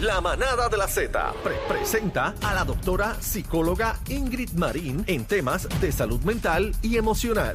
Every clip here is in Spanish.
La manada de la Z pre- presenta a la doctora psicóloga Ingrid Marín en temas de salud mental y emocional.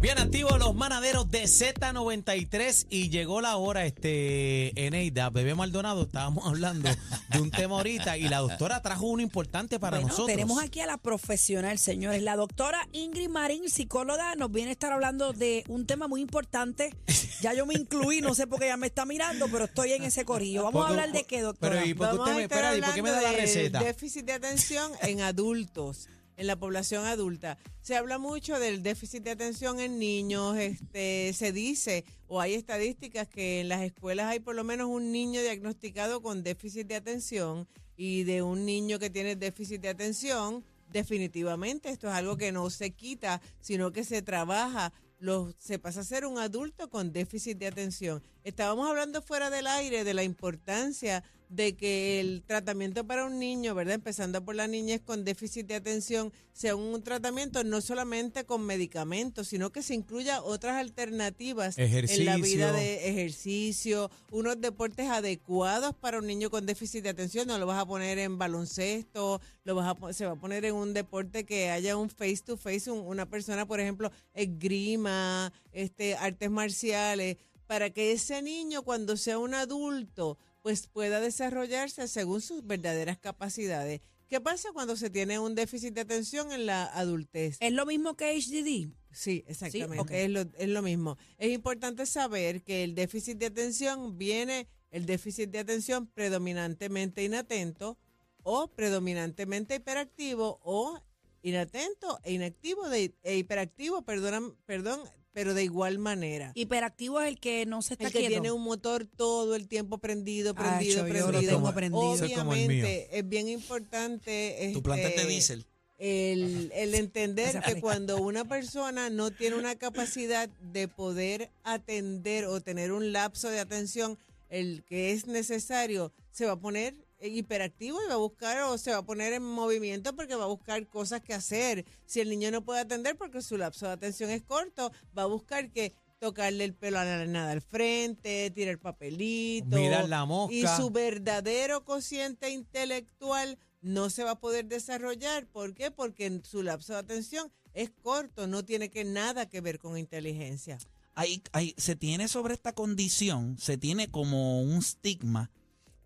Bien activos los manaderos de Z93 y llegó la hora, este, Eneida, Bebé Maldonado, estábamos hablando de un tema ahorita y la doctora trajo uno importante para Bueno, nosotros. tenemos aquí a la profesional, señores. La doctora Ingrid Marín, psicóloga, nos viene a estar hablando de un tema muy importante. Ya yo me incluí, no sé por qué ella me está mirando, pero estoy en ese corillo. Vamos a hablar de qué, doctora. Pero ¿y por qué usted me, espera, ¿y por qué me da la receta? déficit de atención en adultos, en la población adulta. Se habla mucho del déficit de atención en niños. Este, se dice, o hay estadísticas, que en las escuelas hay por lo menos un niño diagnosticado con déficit de atención y de un niño que tiene déficit de atención. Definitivamente, esto es algo que no se quita, sino que se trabaja los, se pasa a ser un adulto con déficit de atención. Estábamos hablando fuera del aire de la importancia de que el tratamiento para un niño, ¿verdad? Empezando por la niñez con déficit de atención, sea un tratamiento no solamente con medicamentos, sino que se incluya otras alternativas en la vida de ejercicio, unos deportes adecuados para un niño con déficit de atención. No lo vas a poner en baloncesto, lo vas a, se va a poner en un deporte que haya un face to face, un- una persona, por ejemplo, esgrima, este, artes marciales, para que ese niño cuando sea un adulto, pues pueda desarrollarse según sus verdaderas capacidades. ¿Qué pasa cuando se tiene un déficit de atención en la adultez? ¿Es lo mismo que HDD? Sí, exactamente. es, lo, es lo mismo. Es importante saber que el déficit de atención viene, el déficit de atención predominantemente inatento o predominantemente hiperactivo o inatento e inactivo de, e hiperactivo, perdón, perdón, pero de igual manera. Hiperactivo es el que no se está El que quieto. tiene un motor todo el tiempo prendido, Ay, prendido, yo lo prendido. como mío. Obviamente es bien importante. Tu planta es de este, diésel. el, el entender que cuando una persona no tiene una capacidad de poder atender o tener un lapso de atención, el que es necesario, se va a poner hiperactivo y va a buscar o se va a poner en movimiento porque va a buscar cosas que hacer. Si el niño no puede atender porque su lapso de atención es corto, va a buscar que tocarle el pelo a la nada al frente, tirar papelito. Mirar la mosca. Y su verdadero cociente intelectual no se va a poder desarrollar. ¿Por qué? Porque su lapso de atención es corto, no tiene que nada que ver con inteligencia. hay, hay- se tiene sobre esta condición, se tiene como un estigma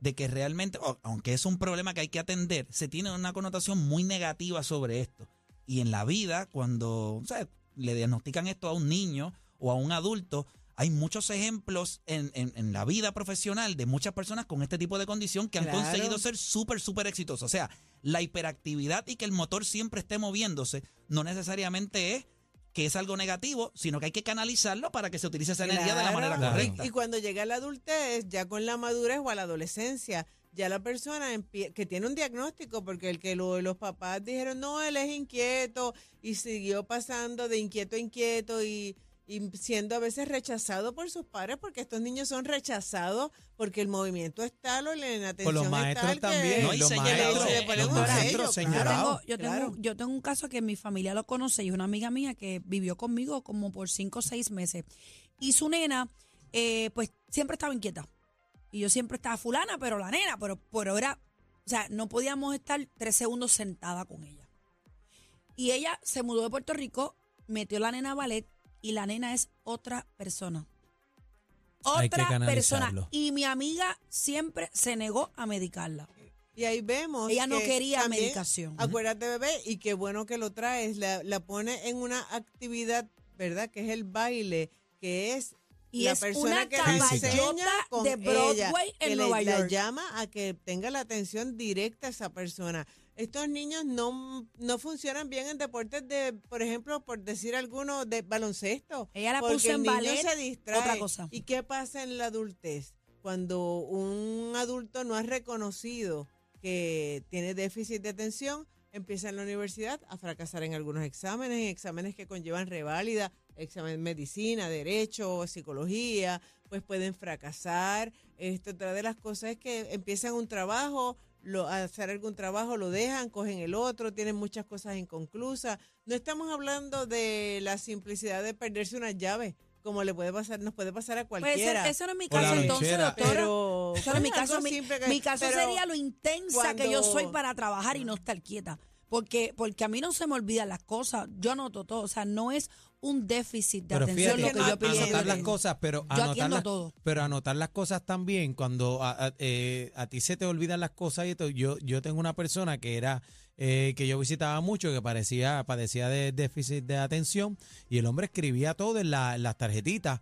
de que realmente, aunque es un problema que hay que atender, se tiene una connotación muy negativa sobre esto. Y en la vida, cuando sea, le diagnostican esto a un niño o a un adulto, hay muchos ejemplos en, en- en la vida profesional de muchas personas con este tipo de condición que han Claro. conseguido ser súper, súper exitosos. O sea, la hiperactividad y que el motor siempre esté moviéndose no necesariamente es que es algo negativo, sino que hay que canalizarlo para que se utilice esa energía de la manera Claro. correcta. Y, cuando llega la adultez, ya con la madurez o a la adolescencia, ya la persona que tiene un diagnóstico, porque el que lo- los papás dijeron, no, él es inquieto, y siguió pasando de inquieto a inquieto y, y siendo a veces rechazado por sus padres, porque estos niños son rechazados porque el movimiento es tal o la inatención Por los es maestros que- también. No, y los señalados. maestros, Se le ponen los un maestros sello, Yo tengo, yo, tengo, claro. yo tengo un caso que mi familia lo conoce y es una amiga mía que vivió conmigo como por cinco o seis meses. Y su nena, eh, pues siempre estaba inquieta. Y yo siempre estaba fulana, pero la nena, pero, pero era, o sea, no podíamos estar tres segundos sentada con ella. Y ella se mudó de Puerto Rico, metió la nena a ballet y la nena es otra persona. Otra persona. Y mi amiga siempre se negó a medicarla. Y ahí vemos. Ella no que quería también, medicación. Acuérdate, bebé, y qué bueno que lo traes. La, la pone en una actividad, ¿verdad? Que es el baile, que es Y la es persona una que la caballota con de Broadway ella, en que Nueva le, la York. llama a que tenga la atención directa a esa persona. Estos niños no, no funcionan bien en deportes de, por ejemplo, por decir alguno, de baloncesto. Ella la porque puso en ballet, se distrae. otra cosa. ¿Y qué pasa en la adultez? Cuando un adulto no ha reconocido que tiene déficit de atención empieza en la universidad a fracasar en algunos exámenes, en exámenes que conllevan reválida, examen de medicina, derecho, psicología, pues pueden fracasar. Esto, otra de las cosas es que empiezan un trabajo, lo, a hacer algún trabajo, lo dejan, cogen el otro, tienen muchas cosas inconclusas. No estamos hablando de la simplicidad de perderse una llave, como le puede pasar, nos puede pasar a Pues cualquiera. ese, ese no es mi caso entonces, doctora. Pero Eso no es mi caso, mi, mi caso sería lo intensa que yo soy para trabajar y no estar quieta. Porque, porque a mí no se me olvidan las cosas. Yo anoto todo. O sea, no es un déficit de Pero atención fíjate, lo que a- yo pienso. anotar las cosas, pero Yo anotar atiendo las, todo. pero anotar las cosas también cuando a, a- eh, a ti se te olvidan las cosas y todo. Yo, yo tengo una persona que era eh, que yo visitaba mucho que parecía padecía de déficit de atención y el hombre escribía todo en, la- en las tarjetitas.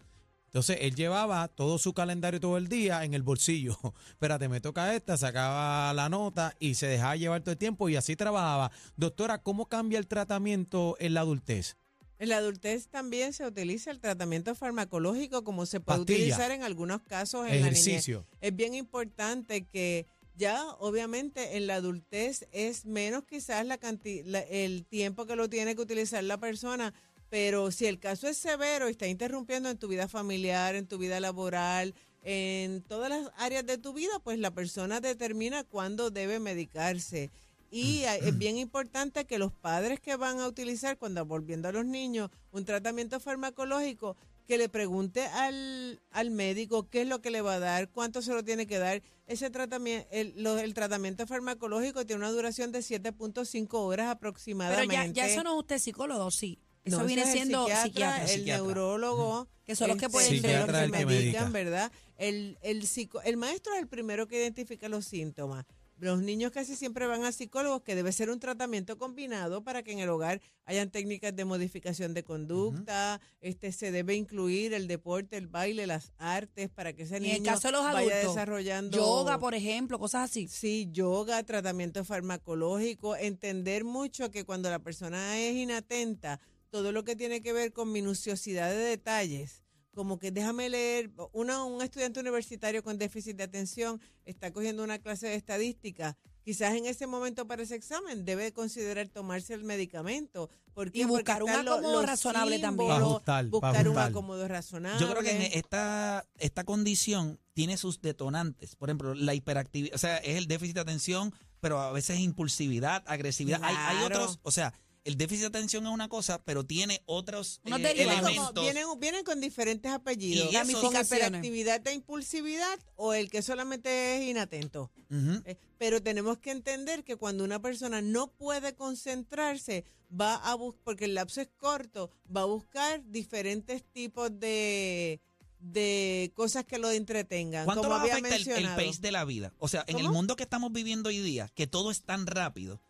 Entonces él llevaba todo su calendario todo el día en el bolsillo. Espérate, me toca esta, sacaba la nota y se dejaba llevar todo el tiempo y así trabajaba. Doctora, ¿cómo cambia el tratamiento en la adultez? En la adultez también se utiliza el tratamiento farmacológico como se puede Pastilla. utilizar en algunos casos en la niñez. Ejercicio. Es bien importante que ya obviamente en la adultez es menos quizás la canti- la- el tiempo que lo tiene que utilizar la persona, pero si el caso es severo y está interrumpiendo en tu vida familiar, en tu vida laboral, en todas las áreas de tu vida, pues la persona determina cuándo debe medicarse. Y a- es bien importante que los padres que van a utilizar, cuando volviendo a los niños, un tratamiento farmacológico, que le pregunte al, al médico qué es lo que le va a dar, cuánto se lo tiene que dar. Ese tratamiento, el, lo- el tratamiento farmacológico tiene una duración de 7.5 horas Pero aproximadamente. ya, ya eso no es usted psicólogo, sí. Eso No, viene es el siendo psiquiatra, psiquiatra. el Psiquiatra. neurólogo, Que son los que pueden son los que medican, medica. ¿verdad? El, el, psico- el maestro es el primero que identifica los síntomas. Los niños casi siempre van a psicólogos, que debe ser un tratamiento combinado para que en el hogar hayan técnicas de modificación de conducta. Este se debe incluir el deporte, el baile, las artes para que ese Y en niño el caso de los vaya desarrollando yoga, por ejemplo, cosas así. Sí, yoga, tratamiento farmacológico, entender mucho que cuando la persona es inatenta, todo lo que tiene que ver con minuciosidad de detalles, como que déjame leer, una, un estudiante universitario con déficit de atención está cogiendo una clase de estadística, quizás en ese momento para ese examen debe considerar tomarse el medicamento. ¿Por qué? Y Porque buscar un acomodo razonable también. símbolos, ajustar, buscar un acomodo razonable. Yo creo que en esta, esta condición tiene sus detonantes. Por ejemplo, la hiperactividad, o sea, es el déficit de atención, pero a veces es impulsividad, agresividad. Hay, otros, o sea, el déficit de atención es una cosa, pero tiene otros Unos eh, derivados. Elementos. como- vienen, vienen con diferentes apellidos. Y hiperactividad e impulsividad o el que solamente es inatento. Eh, Pero tenemos que entender que cuando una persona no puede concentrarse, va a buscar, porque el lapso es corto, va a buscar diferentes tipos de, de cosas que lo entretengan. ¿Cuánto como nos había afecta el, el pace de la vida? O sea, en el mundo que estamos viviendo hoy día, que todo es tan rápido,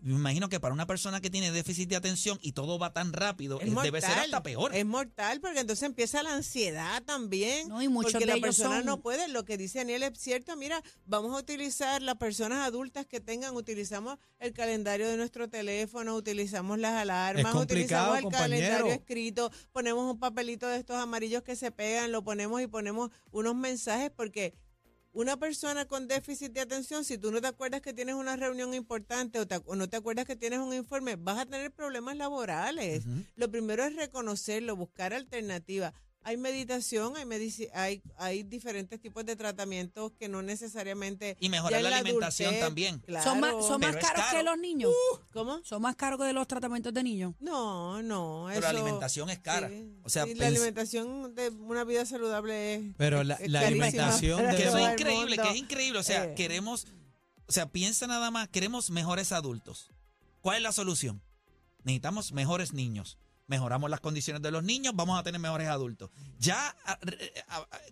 me imagino que para una persona que tiene déficit de atención y todo va tan rápido, Es eh, debe ser mortal, hasta peor. Es mortal porque entonces empieza la ansiedad también. No, y muchos porque de la ellos persona son- no puede. Lo que dice Daniel es cierto. Mira, vamos a utilizar las personas adultas que tengan, utilizamos el calendario de nuestro teléfono, utilizamos las alarmas, utilizamos el calendario escrito, ponemos un papelito de estos amarillos que se pegan, lo ponemos y ponemos unos mensajes porque una persona con déficit de atención, si tú no te acuerdas que tienes una reunión importante o, te- o no te acuerdas que tienes un informe, vas a tener problemas laborales. Lo primero es reconocerlo, buscar alternativas. Hay meditación, hay, medici- hay, hay diferentes tipos de tratamientos que no necesariamente... Y mejorar la alimentación adultez, también. ¿Son más, claro. son más Pero es caros que los niños? ¿Cómo? ¿Son más caros que los tratamientos de niños? No, no. Pero la alimentación es cara. sí, O sea, sí, la pens- alimentación de una vida saludable es... Pero la- es la alimentación de- Que eso es increíble, que es increíble. O sea, Eh. queremos, o sea, piensa nada más, queremos mejores adultos. ¿Cuál es la solución? Necesitamos mejores niños. Mejoramos las condiciones de los niños, vamos a tener mejores adultos. Ya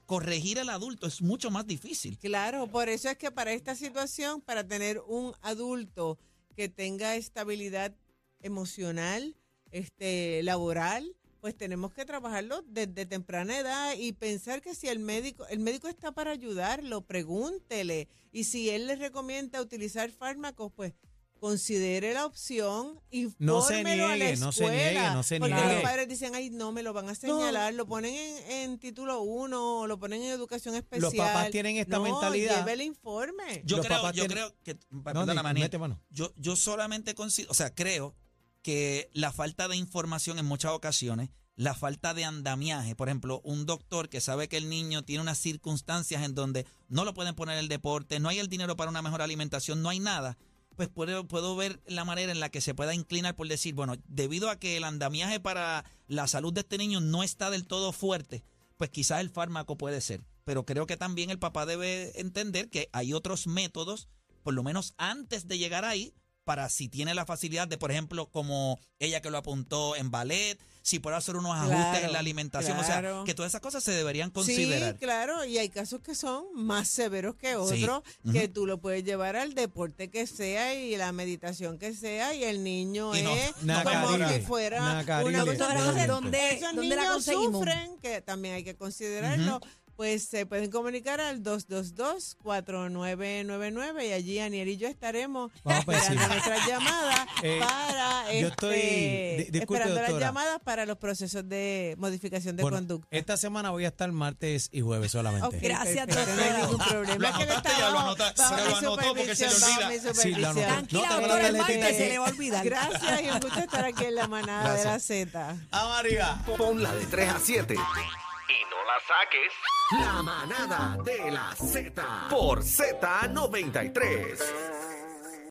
corregir al adulto es mucho más difícil. Claro, por eso es que para esta situación, para tener un adulto que tenga estabilidad emocional, este, laboral, pues tenemos que trabajarlo desde temprana edad y pensar que si el médico, el médico está para ayudarlo, pregúntele. Y si él le recomienda utilizar fármacos, pues considere la opción, No se la niegue, no se niegue, no se porque niegue. los padres dicen, ay, no, me lo van a señalar, lo ponen en, en título 1, o lo ponen en educación especial. papás tienen esta no, mentalidad. lleve el informe. Yo Los creo, yo tienen- creo que, No, perdóname, di- Aniel, mete mano. yo, yo solamente considero, o sea, creo que la falta de información en muchas ocasiones, la falta de andamiaje, por ejemplo, un doctor que sabe que el niño tiene unas circunstancias en donde no lo pueden poner el deporte, no hay el dinero para una mejor alimentación, no hay nada, pues puedo, puedo ver la manera en la que se pueda inclinar por decir, bueno, debido a que el andamiaje para la salud de este niño no está del todo fuerte, pues quizás el fármaco puede ser. Pero creo que también el papá debe entender que hay otros métodos, por lo menos antes de llegar ahí, para si tiene la facilidad de, por ejemplo, como ella que lo apuntó en ballet, si puede hacer unos ajustes Claro, en la alimentación, o sea, que todas esas cosas se deberían considerar. Sí, claro, y hay casos que son más severos que otros, que tú lo puedes llevar al deporte que sea y la meditación que sea, y el niño Y no- es como si fuera una Entonces, ¿dónde- esos dónde la niños conseguimos? sufren, que también hay que considerarlo. Pues se pueden comunicar al 222-4999 y allí Aniel y yo estaremos esperando nuestras llamadas Eh, para yo este, estoy- di- disculpe, esperando las doctora. llamadas para los procesos de modificación de Bueno, conducta. esta semana voy a estar martes y jueves solamente. Ok, Gracias, perfecto, No hay doctora. ningún problema. Lo anotaste, ya lo bajo- anota- bajo se mi lo anotó porque se le supervisión, olvida. Sí, lo supervisión. anoté. Tranquila, No, doctora, la el martes se le va a olvidar. Gracias y un gusto estar aquí en la manada de la Z. ¡Vamos arriba! Ponla de 3 a 7. Saques. La manada de la Z. Por Z93.